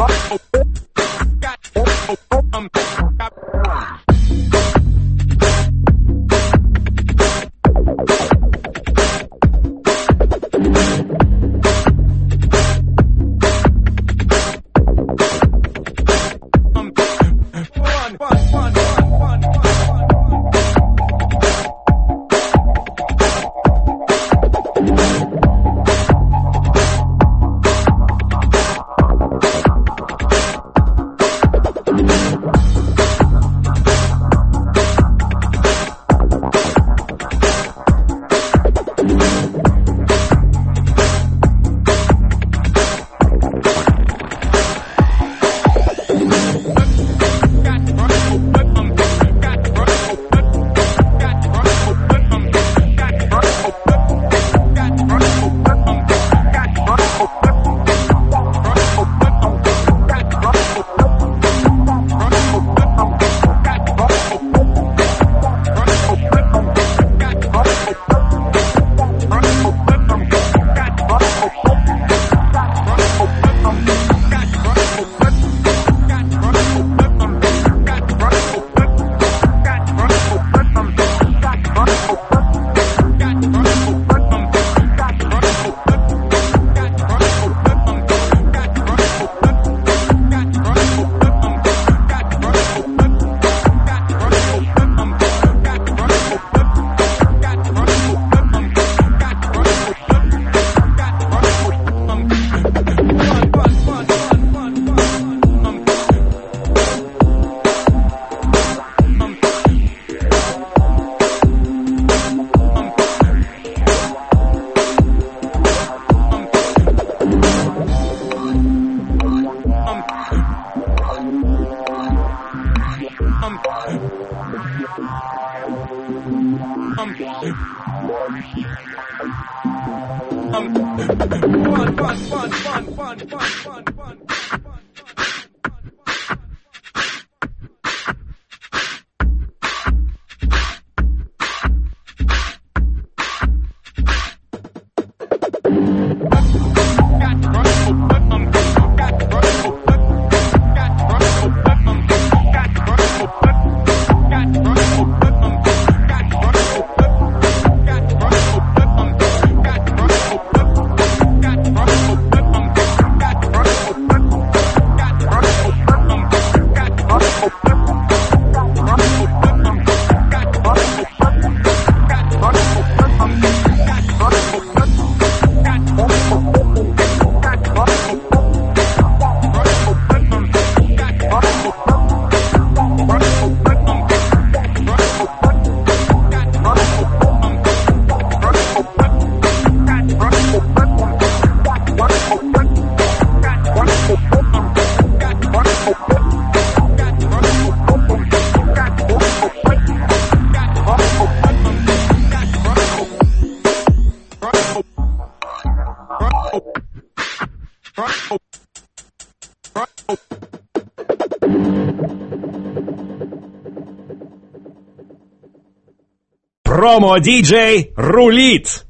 Oh, I'm fun, fun, fun, fun, fun, fun, fun, fun. Промо-диджей рулит!